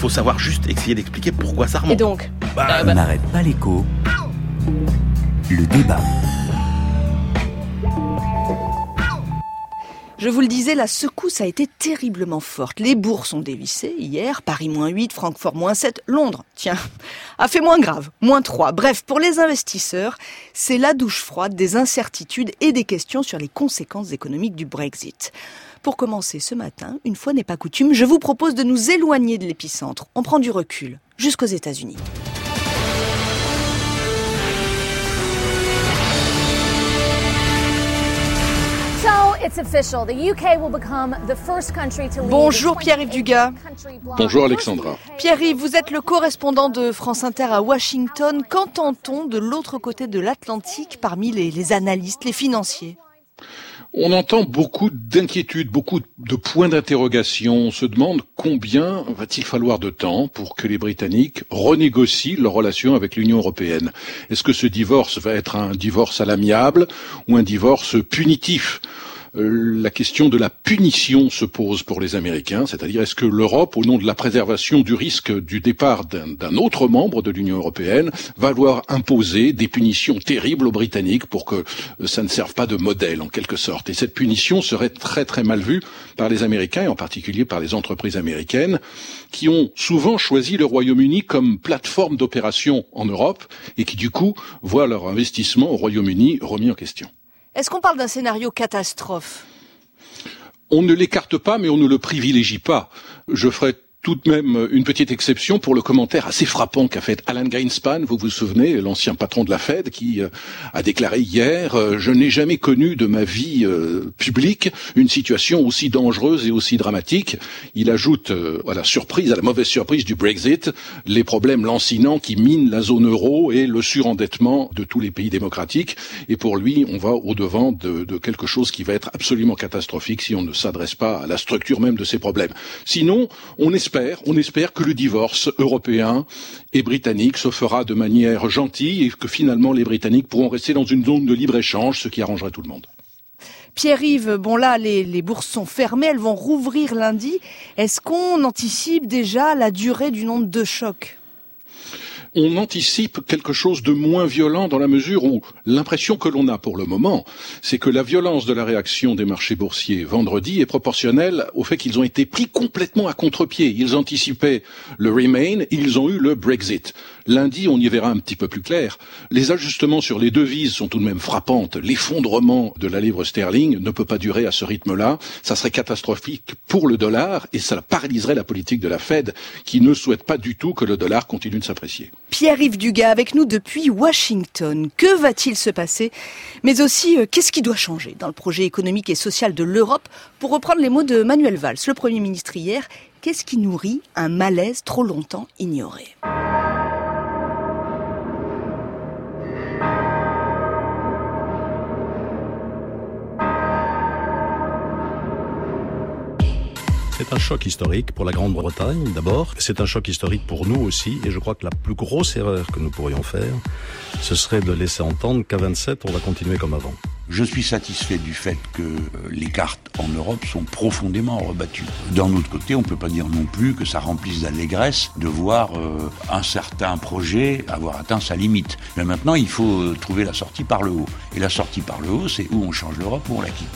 faut savoir juste essayer d'expliquer pourquoi ça remonte. Et donc Bah, On n'arrête pas l'écho. Le débat. Je vous le disais, la secousse a été terriblement forte. Les bourses ont dévissé hier, Paris moins 8, Francfort moins 7, Londres, tiens, a fait moins grave, moins 3. Bref, pour les investisseurs, c'est la douche froide des incertitudes et des questions sur les conséquences économiques du Brexit. Pour commencer ce matin, une fois n'est pas coutume, je vous propose de nous éloigner de l'épicentre. On prend du recul, jusqu'aux États-Unis. Bonjour Pierre-Yves Dugas. Bonjour Alexandra. Pierre-Yves, vous êtes le correspondant de France Inter à Washington. Qu'entend-on de l'autre côté de l'Atlantique parmi les, les analystes, les financiers? On entend beaucoup d'inquiétudes, beaucoup de points d'interrogation. On se demande combien va-t-il falloir de temps pour que les Britanniques renégocient leur relation avec l'Union européenne. Est-ce que ce divorce va être un divorce à l'amiable ou un divorce punitif? La question de la punition se pose pour les Américains, c'est-à-dire est-ce que l'Europe, au nom de la préservation du risque du départ d'un autre membre de l'Union européenne, va devoir imposer des punitions terribles aux Britanniques pour que euh, ça ne serve pas de modèle en quelque sorte. Et cette punition serait très très mal vue par les Américains et en particulier par les entreprises américaines qui ont souvent choisi le Royaume-Uni comme plateforme d'opération en Europe et qui du coup voient leur investissement au Royaume-Uni remis en question. Est-ce qu'on parle d'un scénario catastrophe? On ne l'écarte pas, mais on ne le privilégie pas. Je ferai tout de même une petite exception pour le commentaire assez frappant qu'a fait Alan Greenspan, vous vous souvenez, l'ancien patron de la Fed, qui euh, a déclaré hier euh, Je n'ai jamais connu de ma vie euh, publique une situation aussi dangereuse et aussi dramatique ». Il ajoute à la surprise, à la mauvaise surprise du Brexit, les problèmes lancinants qui minent la zone euro et le surendettement de tous les pays démocratiques. Et pour lui, on va au-devant de, de quelque chose qui va être absolument catastrophique si on ne s'adresse pas à la structure même de ces problèmes. Sinon, on espère on espère que le divorce européen et britannique se fera de manière gentille et que finalement les Britanniques pourront rester dans une zone de libre-échange, ce qui arrangerait tout le monde. Pierre-Yves, bon là, les, bourses sont fermées, elles vont rouvrir lundi. Est-ce qu'on anticipe déjà la durée du nombre de chocs? On anticipe quelque chose de moins violent dans la mesure où l'impression que l'on a pour le moment, c'est que la violence de la réaction des marchés boursiers vendredi est proportionnelle au fait qu'ils ont été pris complètement à contre-pied. Ils anticipaient le Remain, ils ont eu le Brexit. Lundi, on y verra un petit peu plus clair. Les ajustements sur les devises sont tout de même frappantes. L'effondrement de la livre sterling ne peut pas durer à ce rythme-là. Ça serait catastrophique pour le dollar et ça paralyserait la politique de la Fed qui ne souhaite pas du tout que le dollar continue de s'apprécier. Pierre-Yves Dugas avec nous depuis Washington. Que va-t-il se passer? Mais aussi, euh, qu'est-ce qui doit changer dans le projet économique et social de l'Europe? Pour reprendre les mots de Manuel Valls, le Premier ministre hier, qu'est-ce qui nourrit un malaise trop longtemps ignoré? C'est un choc historique pour la Grande-Bretagne d'abord. C'est un choc historique pour nous aussi. Et je crois que la plus grosse erreur que nous pourrions faire, ce serait de laisser entendre qu'à 27, on va continuer comme avant. Je suis satisfait du fait que les cartes en Europe sont profondément rebattues. D'un autre côté, on ne peut pas dire non plus que ça remplisse d'allégresse de voir euh, un certain projet avoir atteint sa limite. Mais maintenant, il faut trouver la sortie par le haut. Et la sortie par le haut, c'est où on change l'Europe ou on la quitte.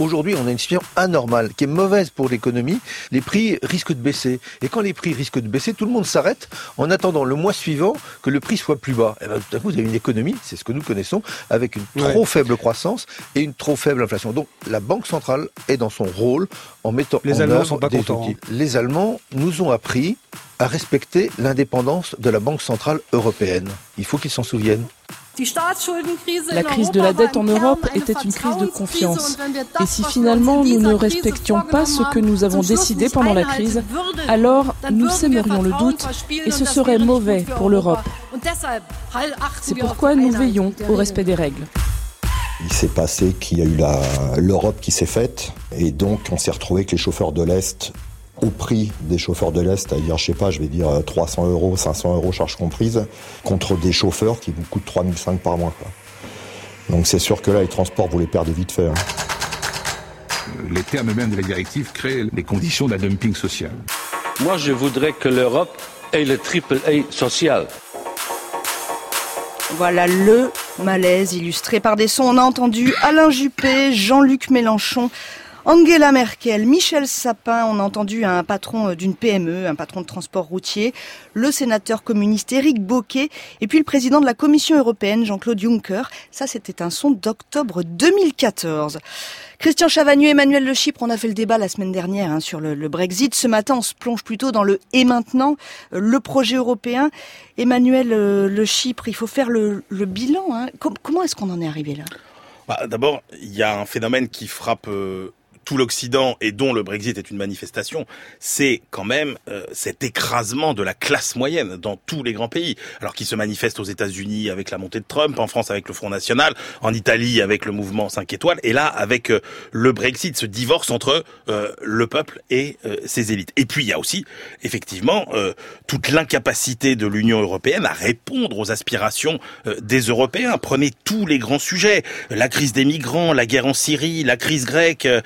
Aujourd'hui, on a une situation anormale qui est mauvaise pour l'économie. Les prix risquent de baisser. Et quand les prix risquent de baisser, tout le monde s'arrête en attendant le mois suivant que le prix soit plus bas. Et bien, tout à coup, vous avez une économie, c'est ce que nous connaissons, avec une trop ouais. faible croissance et une trop faible inflation. Donc, la Banque centrale est dans son rôle en mettant les en Allemands sont pas des contents. outils. Les Allemands nous ont appris à respecter l'indépendance de la Banque centrale européenne. Il faut qu'ils s'en souviennent. La crise de la dette en Europe était une crise de confiance. Et si finalement nous ne respections pas ce que nous avons décidé pendant la crise, alors nous sèmerions le doute et ce serait mauvais pour l'Europe. C'est pourquoi nous veillons au respect des règles. Il s'est passé qu'il y a eu l'Europe qui s'est faite et donc on s'est retrouvé avec les chauffeurs de l'Est au prix des chauffeurs de l'Est, c'est-à-dire, je sais pas, je vais dire 300 euros, 500 euros charges comprises, contre des chauffeurs qui vous coûtent 3005 par mois. Quoi. Donc c'est sûr que là, les transports, vous les perdez vite fait. Hein. Les termes mêmes de la directive créent les conditions d'un dumping social. Moi, je voudrais que l'Europe ait le triple A social. Voilà le malaise illustré par des sons. On a entendu Alain Juppé, Jean-Luc Mélenchon, Angela Merkel, Michel Sapin, on a entendu un patron euh, d'une PME, un patron de transport routier, le sénateur communiste Éric Boquet, et puis le président de la Commission européenne, Jean-Claude Juncker. Ça, c'était un son d'octobre 2014. Christian Chavagneux, Emmanuel Le Chypre, on a fait le débat la semaine dernière hein, sur le, Brexit. Ce matin, on se plonge plutôt dans le et maintenant, euh, le projet européen. Emmanuel euh, Le Chypre, il faut faire le, bilan. Hein. comment est-ce qu'on en est arrivé là? Bah, D'abord, il y a un phénomène qui frappe tout l'Occident et dont le Brexit est une manifestation, c'est quand même euh, cet écrasement de la classe moyenne dans tous les grands pays. Alors qui se manifeste aux États-Unis avec la montée de Trump, en France avec le Front National, en Italie avec le mouvement 5 étoiles, et là avec euh, le Brexit, ce divorce entre euh, le peuple et ses élites. Et puis il y a aussi effectivement toute l'incapacité de l'Union européenne à répondre aux aspirations des Européens. Prenez tous les grands sujets, la crise des migrants, la guerre en Syrie, la crise grecque, euh,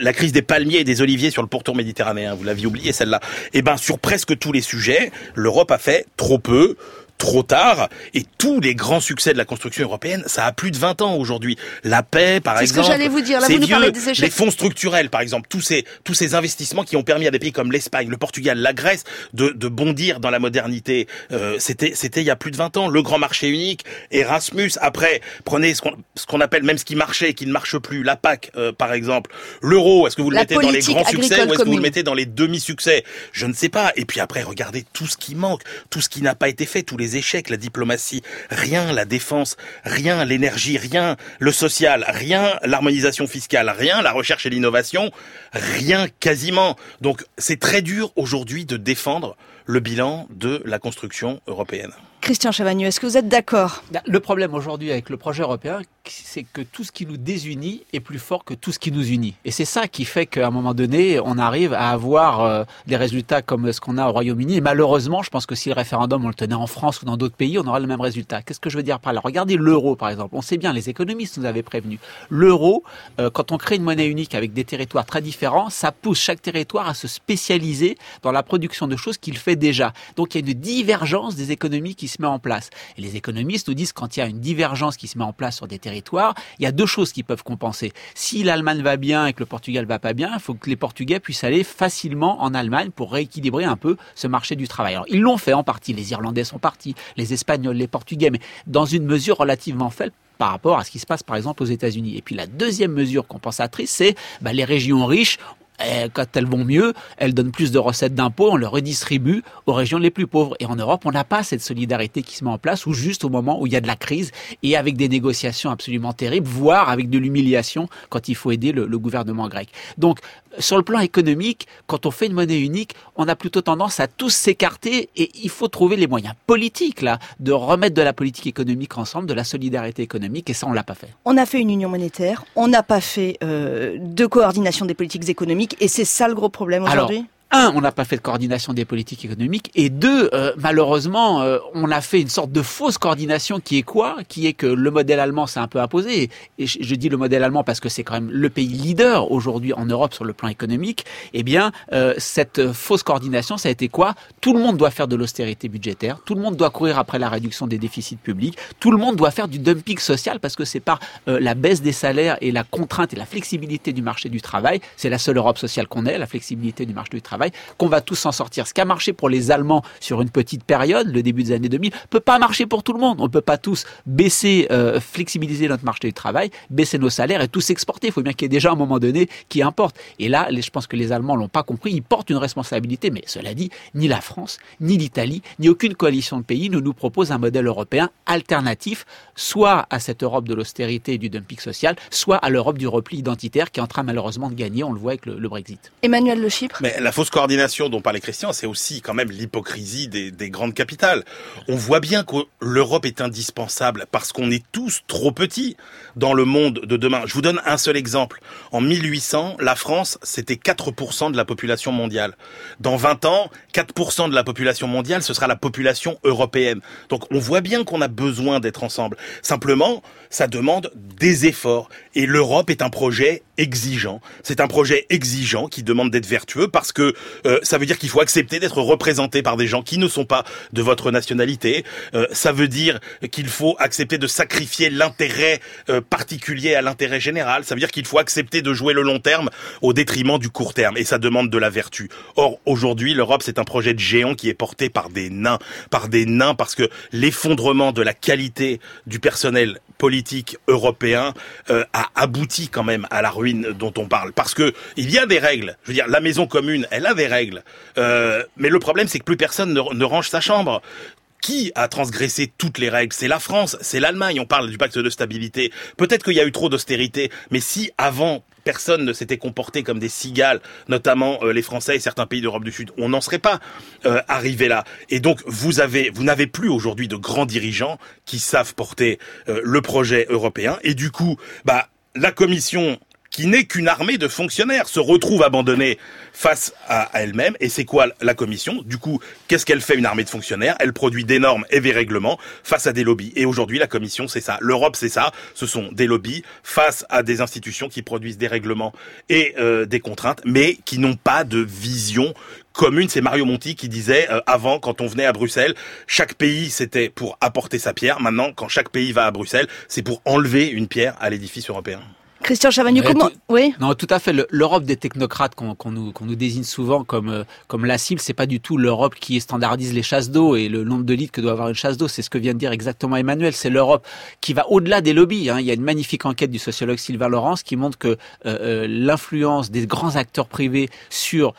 la crise des palmiers et des oliviers sur le pourtour méditerranéen. Vous l'aviez oublié celle-là. Eh ben sur presque tous les sujets, l'Europe a fait trop peu trop tard. Et tous les grands succès de la construction européenne, ça a plus de 20 ans aujourd'hui. La paix, par exemple. C'est ce que j'allais vous dire. Là, vous nous parlez des échecs. Les fonds structurels, par exemple, tous ces tous ces investissements qui ont permis à des pays comme l'Espagne, le Portugal, la Grèce de, de bondir dans la modernité. Euh, c'était c'était il y a plus de 20 ans. Le grand marché unique, Erasmus. Après, prenez ce qu'on ce qu'on appelle même ce qui marchait, qui ne marche plus, la PAC, euh, par exemple. L'euro, est-ce que vous le mettez dans les grands succès ou est-ce que vous le mettez dans les demi-succès? Je ne sais pas. Et puis après, regardez tout ce qui manque, tout ce qui n'a pas été fait, tous les échecs, la diplomatie, rien la défense, rien l'énergie, rien le social, rien l'harmonisation fiscale, rien la recherche et l'innovation, rien quasiment. Donc c'est très dur aujourd'hui de défendre le bilan de la construction européenne. Christian Chavagneux, est-ce que vous êtes d'accord? Bah, Le problème aujourd'hui avec le projet européen, c'est que tout ce qui nous désunit est plus fort que tout ce qui nous unit. Et c'est ça qui fait qu'à un moment donné, on arrive à avoir euh, des résultats comme ce qu'on a au Royaume-Uni. Et malheureusement, je pense que si le référendum, on le tenait en France ou dans d'autres pays, on aura le même résultat. Qu'est-ce que je veux dire par là? Regardez l'euro, par exemple. On sait bien, les économistes nous avaient prévenu. L'euro, euh, quand on crée une monnaie unique avec des territoires très différents, ça pousse chaque territoire à se spécialiser dans la production de choses qu'il fait déjà. Donc il y a une divergence des économies qui se met en place. Et les économistes nous disent quand il y a une divergence qui se met en place sur des territoires, il y a deux choses qui peuvent compenser. Si l'Allemagne va bien et que le Portugal va pas bien, il faut que les Portugais puissent aller facilement en Allemagne pour rééquilibrer un peu ce marché du travail. Ils l'ont fait en partie, les Irlandais sont partis, les Espagnols, les Portugais, mais dans une mesure relativement faible par rapport à ce qui se passe par exemple aux États-Unis. Et puis la deuxième mesure compensatrice, c'est bah, les régions riches eh, quand elles vont mieux, elles donnent plus de recettes d'impôts, on le redistribue aux régions les plus pauvres. Et en Europe, on n'a pas cette solidarité qui se met en place, ou juste au moment où il y a de la crise et avec des négociations absolument terribles, voire avec de l'humiliation quand il faut aider le, gouvernement grec. Donc, sur le plan économique, quand on fait une monnaie unique, on a plutôt tendance à tous s'écarter et il faut trouver les moyens politiques là de remettre de la politique économique ensemble, de la solidarité économique et ça on l'a pas fait. On a fait une union monétaire, on n'a pas fait euh, de coordination des politiques économiques et c'est ça le gros problème aujourd'hui? Un, on n'a pas fait de coordination des politiques économiques, et deux, euh, malheureusement, euh, on a fait une sorte de fausse coordination qui est quoi? Qui est que le modèle allemand s'est un peu imposé. Et je, dis le modèle allemand parce que c'est quand même le pays leader aujourd'hui en Europe sur le plan économique. Eh bien, euh, cette fausse coordination, ça a été quoi? Tout le monde doit faire de l'austérité budgétaire, tout le monde doit courir après la réduction des déficits publics, tout le monde doit faire du dumping social parce que c'est par la baisse des salaires et la contrainte et la flexibilité du marché du travail, c'est la seule Europe sociale qu'on ait, la flexibilité du marché du travail qu'on va tous s'en sortir. Ce qui a marché pour les Allemands sur une petite période, le début des années 2000, peut pas marcher pour tout le monde. On peut pas tous baisser, euh, flexibiliser notre marché du travail, baisser nos salaires et tous exporter. Il faut bien qu'il y ait déjà un moment donné qui importe. Et là, je pense que les Allemands l'ont pas compris. Ils portent une responsabilité, mais cela dit, ni la France, ni l'Italie, ni aucune coalition de pays ne nous propose un modèle européen alternatif, soit à cette Europe de l'austérité et du dumping social, soit à l'Europe du repli identitaire qui est en train malheureusement de gagner. On le voit avec le, Brexit. Emmanuel Le Chypre. Mais la coordination dont parlait Christian, c'est aussi quand même l'hypocrisie des, des, grandes capitales. On voit bien que l'Europe est indispensable parce qu'on est tous trop petits dans le monde de demain. Je vous donne un seul exemple. En 1800, la France, c'était 4% de la population mondiale. Dans 20 ans, 4% de la population mondiale, ce sera la population européenne. Donc on voit bien qu'on a besoin d'être ensemble. Simplement, ça demande des efforts. Et l'Europe est un projet exigeant. C'est un projet exigeant qui demande d'être vertueux parce que euh, ça veut dire qu'il faut accepter d'être représenté par des gens qui ne sont pas de votre nationalité. Euh, ça veut dire qu'il faut accepter de sacrifier l'intérêt euh, particulier à l'intérêt général. Ça veut dire qu'il faut accepter de jouer le long terme au détriment du court terme. Et ça demande de la vertu. Or, aujourd'hui, l'Europe, c'est un projet de géant qui est porté par des nains. Par des nains parce que l'effondrement de la qualité du personnel politique européen a abouti quand même à la ruine dont on parle. Parce que il y a des règles. Je veux dire, la maison commune, elle des règles. Euh, mais le problème, c'est que plus personne ne, range sa chambre qui a transgressé toutes les règles? C'est la France, c'est l'Allemagne. On parle du pacte de stabilité. Peut-être qu'il y a eu trop d'austérité, mais si avant personne ne s'était comporté comme des cigales, notamment euh, les Français et certains pays d'Europe du Sud, on n'en serait pas euh, arrivé là. Et donc vous avez, vous n'avez plus aujourd'hui de grands dirigeants qui savent porter le projet européen. Et du coup, bah la Commission qui n'est qu'une armée de fonctionnaires, se retrouve abandonnée face à, elle-même. Et c'est quoi la commission? Du coup, qu'est-ce qu'elle fait une armée de fonctionnaires? Elle produit des normes et des règlements face à des lobbies. Et aujourd'hui, la commission, c'est ça. L'Europe, c'est ça. Ce sont des lobbies face à des institutions qui produisent des règlements et euh, des contraintes, mais qui n'ont pas de vision commune. C'est Mario Monti qui disait euh, avant, quand on venait à Bruxelles, chaque pays c'était pour apporter sa pierre. Maintenant, quand chaque pays va à Bruxelles, c'est pour enlever une pierre à l'édifice européen. Christian Chavagneux, comment Oui. Non, tout à fait. L'Europe des technocrates qu'on nous, désigne souvent comme euh, comme la cible, c'est pas du tout l'Europe qui standardise les chasses d'eau et le nombre de litres que doit avoir une chasse d'eau. C'est ce que vient de dire exactement Emmanuel. C'est l'Europe qui va au-delà des lobbies. Hein. Il y a une magnifique enquête du sociologue Sylvain Laurence qui montre que euh, euh l'influence des grands acteurs privés sur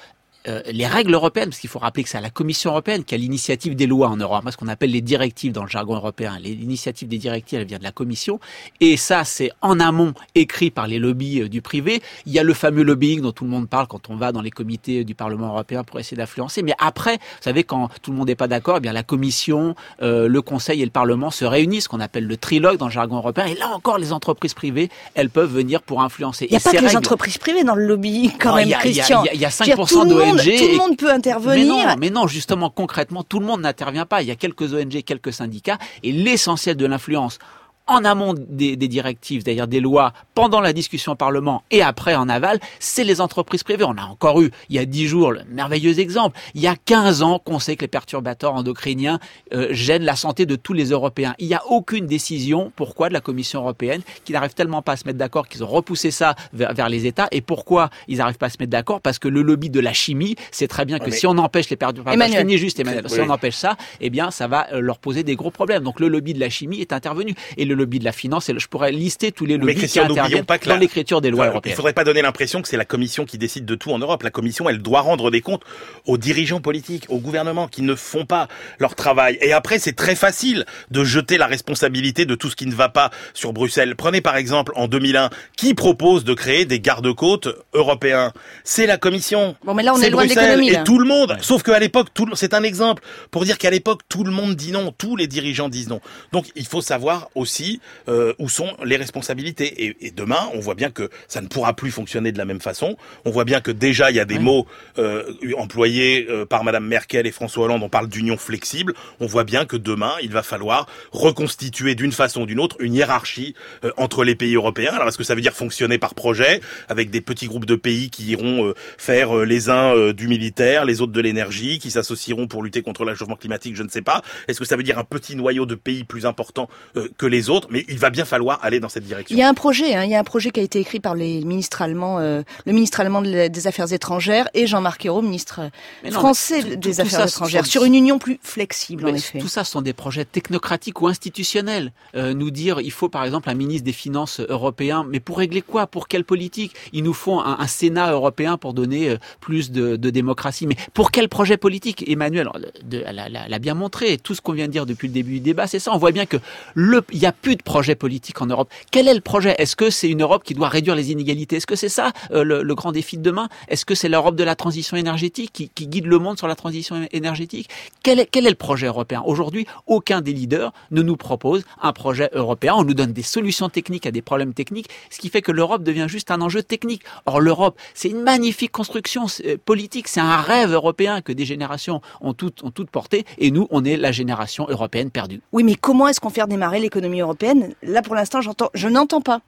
euh, les règles européennes, parce qu'il faut rappeler que c'est à la Commission européenne qui a l'initiative des lois en Europe, ce qu'on appelle les directives dans le jargon européen. L'initiative des directives, elle vient de la Commission, et ça, c'est en amont écrit par les lobbies euh, du privé. Il y a le fameux lobbying dont tout le monde parle quand on va dans les comités du Parlement européen pour essayer d'influencer. Mais après, vous savez, quand tout le monde n'est pas d'accord, eh bien la Commission, euh, le Conseil et le Parlement se réunissent, ce qu'on appelle le trilogue dans le jargon européen. Et là encore, les entreprises privées, elles peuvent venir pour influencer. Il n'y a pas que les entreprises privées dans le lobbying, quand même, Christian. Il y a, 5% d'ONG tout le monde peut intervenir. Mais non, mais non, justement, concrètement, tout le monde n'intervient pas. Il y a quelques ONG, quelques syndicats, et l'essentiel de l'influence en amont des, des directives, c'est-à-dire des lois, pendant la discussion au Parlement et après en aval, c'est les entreprises privées. On a encore eu, il y a dix jours, le merveilleux exemple. Il y a 15 ans qu'on sait que les perturbateurs endocriniens euh, gênent la santé de tous les Européens. Il n'y a aucune décision, pourquoi, de la Commission européenne, qui n'arrive tellement pas à se mettre d'accord qu'ils ont repoussé ça vers, vers, les États. Et pourquoi ils n'arrivent pas à se mettre d'accord? Parce que le lobby de la chimie sait très bien que si on empêche les perturbateurs, Emmanuel. juste Emmanuel, si on empêche ça, eh bien, ça va euh, leur poser des gros problèmes. Donc le lobby de la chimie est intervenu. Et le lobby de la finance. Et je pourrais lister tous les lobbies qui interviennent pas que dans l'écriture des lois enfin, européennes. Il faudrait pas donner l'impression que c'est la Commission qui décide de tout en Europe. La Commission, elle doit rendre des comptes aux dirigeants politiques, au gouvernement qui ne font pas leur travail. Et après, c'est très facile de jeter la responsabilité de tout ce qui ne va pas sur Bruxelles. Prenez par exemple en 2001, qui propose de créer des gardes-côtes européens? C'est la Commission. Bon, mais là, on est, est loin Bruxelles de et tout le monde. Ouais. Sauf qu'à l'époque, tout, c'est un exemple pour dire qu'à l'époque, tout le monde dit non, tous les dirigeants disent non. Donc, il faut savoir aussi euh, où sont les responsabilités. Et, et, demain, on voit bien que ça ne pourra plus fonctionner de la même façon. On voit bien que déjà, il y a des mots euh, employés euh, par Madame Merkel et François Hollande. On parle d'union flexible. On voit bien que demain, il va falloir reconstituer d'une façon ou d'une autre une hiérarchie euh, entre les pays européens. Alors, est-ce que ça veut dire fonctionner par projet, avec des petits groupes de pays qui iront euh, faire les uns du militaire, les autres de l'énergie, qui s'associeront pour lutter contre le réchauffement climatique? Je ne sais pas. Est-ce que ça veut dire un petit noyau de pays plus important que les autres? Mais il va bien falloir aller dans cette direction. Il y a un projet, hein, il y a un projet qui a été écrit par les ministres allemands, euh, le ministre allemand des Affaires étrangères et Jean-Marc Ayrault, ministre non, français tout, des tout, Affaires tout étrangères, sur une union plus flexible mais en effet. Tout ça sont des projets technocratiques ou institutionnels. Euh, nous dire, il faut par exemple un ministre des Finances européen, mais pour régler quoi? Pour quelle politique? Il nous faut un, un, Sénat européen pour donner euh, plus de, de, démocratie. Mais pour quel projet politique? Emmanuel l'a bien montré. Tout ce qu'on vient de dire depuis le début du débat, c'est ça. On voit bien que le, il n'y a plus de projet politique en Europe. Quel est le projet? Est-ce que c'est une Europe qui doit réduire les inégalités? Est-ce que c'est ça euh, le, grand défi de demain? Est-ce que c'est l'Europe de la transition énergétique qui, guide le monde sur la transition énergétique? Quel est, le projet européen? Aujourd'hui, aucun des leaders ne nous propose un projet européen. On nous donne des solutions techniques à des problèmes techniques, ce qui fait que l'Europe devient juste un enjeu technique. Or, l'Europe, c'est une magnifique construction euh, politique, c'est un rêve européen que des générations ont toutes, ont toutes porté, et nous, on est la génération européenne perdue. Oui, mais comment est-ce qu'on fait redémarrer l'économie européenne Là, pour l'instant, je n'entends pas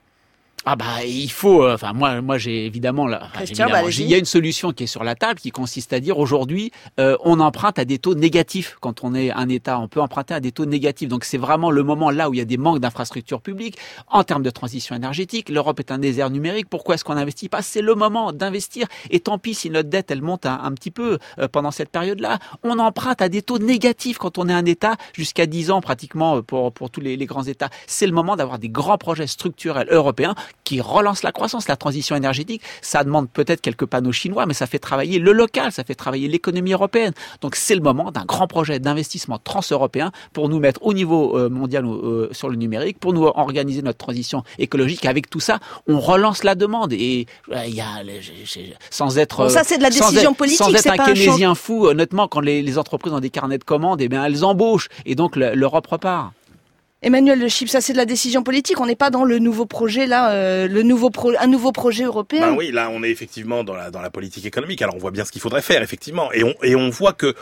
ah bah il faut. Euh, enfin moi moi j'ai évidemment là. il y a une solution qui est sur la table qui consiste à dire aujourd'hui euh, on emprunte à des taux négatifs quand on est un État. On peut emprunter à des taux négatifs. Donc c'est vraiment le moment là où il y a des manques d'infrastructures publiques en termes de transition énergétique. L'Europe est un désert numérique. Pourquoi est-ce qu'on n'investit pas? C'est le moment d'investir. Et tant pis si notre dette elle monte un, petit peu euh, pendant cette période-là. On emprunte à des taux négatifs quand on est un État jusqu'à 10 ans pratiquement pour pour tous les, les grands États. C'est le moment d'avoir des grands projets structurels européens qui relance la croissance, la transition énergétique. Ça demande peut-être quelques panneaux chinois, mais ça fait travailler le local, ça fait travailler l'économie européenne. Donc c'est le moment d'un grand projet d'investissement transeuropéen pour nous mettre au niveau euh, mondial euh, sur le numérique, pour nous organiser notre transition écologique. Avec tout ça, on relance la demande et euh, il y a sans être ça c'est de la décision politique, sans être un, pas keynésien fou. Honnêtement, quand les, les, entreprises ont des carnets de commandes, eh bien elles embauchent et donc l'Europe repart. Emmanuel Le Chip, ça c'est de la décision politique. On n'est pas dans le nouveau projet là, euh, le nouveau un nouveau projet européen. Ben oui, là on est effectivement dans la dans la politique économique. Alors on voit bien ce qu'il faudrait faire effectivement, et on et on voit que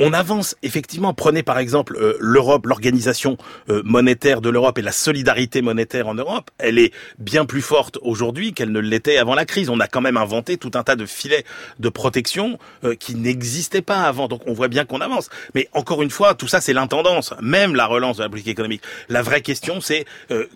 on avance effectivement. Prenez par exemple euh, l'Europe, l'organisation euh, monétaire de l'Europe et la solidarité monétaire en Europe. Elle est bien plus forte aujourd'hui qu'elle ne l'était avant la crise. On a quand même inventé tout un tas de filets de protection euh, qui n'existaient pas avant. Donc on voit bien qu'on avance. Mais encore une fois, tout ça c'est l'intendance, même la relance de la politique économique. La vraie question c'est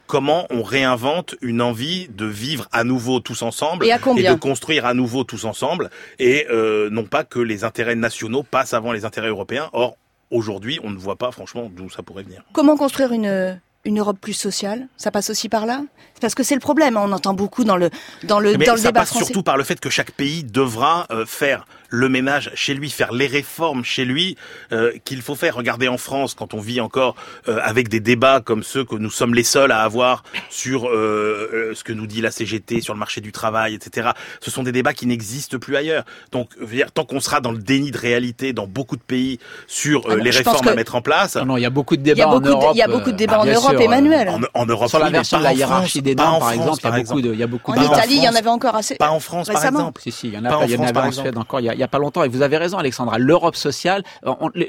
comment on réinvente une envie de vivre à nouveau tous ensemble et, et de construire à nouveau tous ensemble et non pas que les intérêts nationaux passent avant les intérêts européen. Or, aujourd'hui, on ne voit pas franchement d'où ça pourrait venir. Comment construire une, une Europe plus sociale Ça passe aussi par là? Parce que c'est le problème, hein. on entend beaucoup dans le, dans le, dans le ça passe surtout par le fait que chaque pays devra euh, faire le ménage chez lui, faire les réformes chez lui euh, qu'il faut faire. Regardez en France, quand on vit encore euh, avec des débats comme ceux que nous sommes les seuls à avoir sur euh, ce que nous dit la CGT sur le marché du travail, etc. Ce sont des débats qui n'existent plus ailleurs. Donc, tant qu'on sera dans le déni de réalité dans beaucoup de pays sur ah les réformes à mettre en place. Non, il y a beaucoup de débats en Europe. Il y a beaucoup de débats en Europe, Emmanuel. En, Europe, sur la version de la hiérarchie des normes, par exemple, il y a beaucoup de, il y a beaucoup. En Italie, il y en avait encore assez. Pas en France, par exemple. Si, si, il y en a. Il y en avait en Suède encore. Il y a pas longtemps. Et vous avez raison, Alexandra. L'Europe sociale,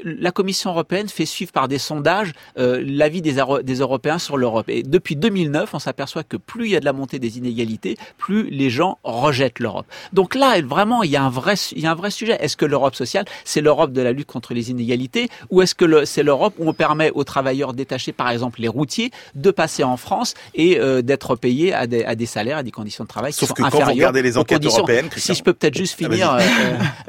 la Commission européenne fait suivre par des sondages euh, l'avis des, des Européens sur l'Europe. Et depuis 2009, on s'aperçoit que plus il y a de la montée des inégalités, plus les gens rejettent l'Europe. Donc là, vraiment, il y a un vrai, il y a un vrai sujet. Est-ce que l'Europe sociale, c'est l'Europe de la lutte contre les inégalités, ou est-ce que c'est l'Europe où on permet aux travailleurs détachés, par exemple les routiers, de passer en France et euh, d'être payés à des, à des, salaires, à des conditions de travail Sauf qui que sont quand vous regardez les enquêtes européennes, si je peux peut-être juste ah, finir. euh,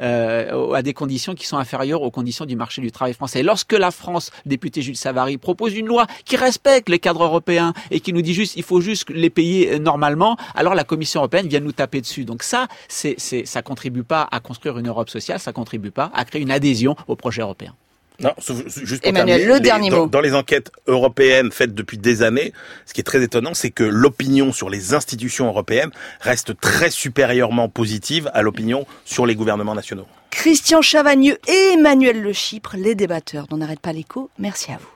euh, à des conditions qui sont inférieures aux conditions du marché du travail français. Lorsque la France, député Jules Savary, propose une loi qui respecte les cadres européens et qui nous dit juste il faut juste les payer normalement, alors la Commission européenne vient nous taper dessus. Donc ça, c'est, c'est, ça contribue pas à construire une Europe sociale, ça contribue pas à créer une adhésion au projet européen. Non, juste pour Emmanuel, le dernier dans, mot. Dans les enquêtes européennes faites depuis des années, ce qui est très étonnant, c'est que l'opinion sur les institutions européennes reste très supérieurement positive à l'opinion sur les gouvernements nationaux. Christian Chavagneux et Emmanuel Le Chypre, les débatteurs dont n'arrête pas l'écho. Merci à vous.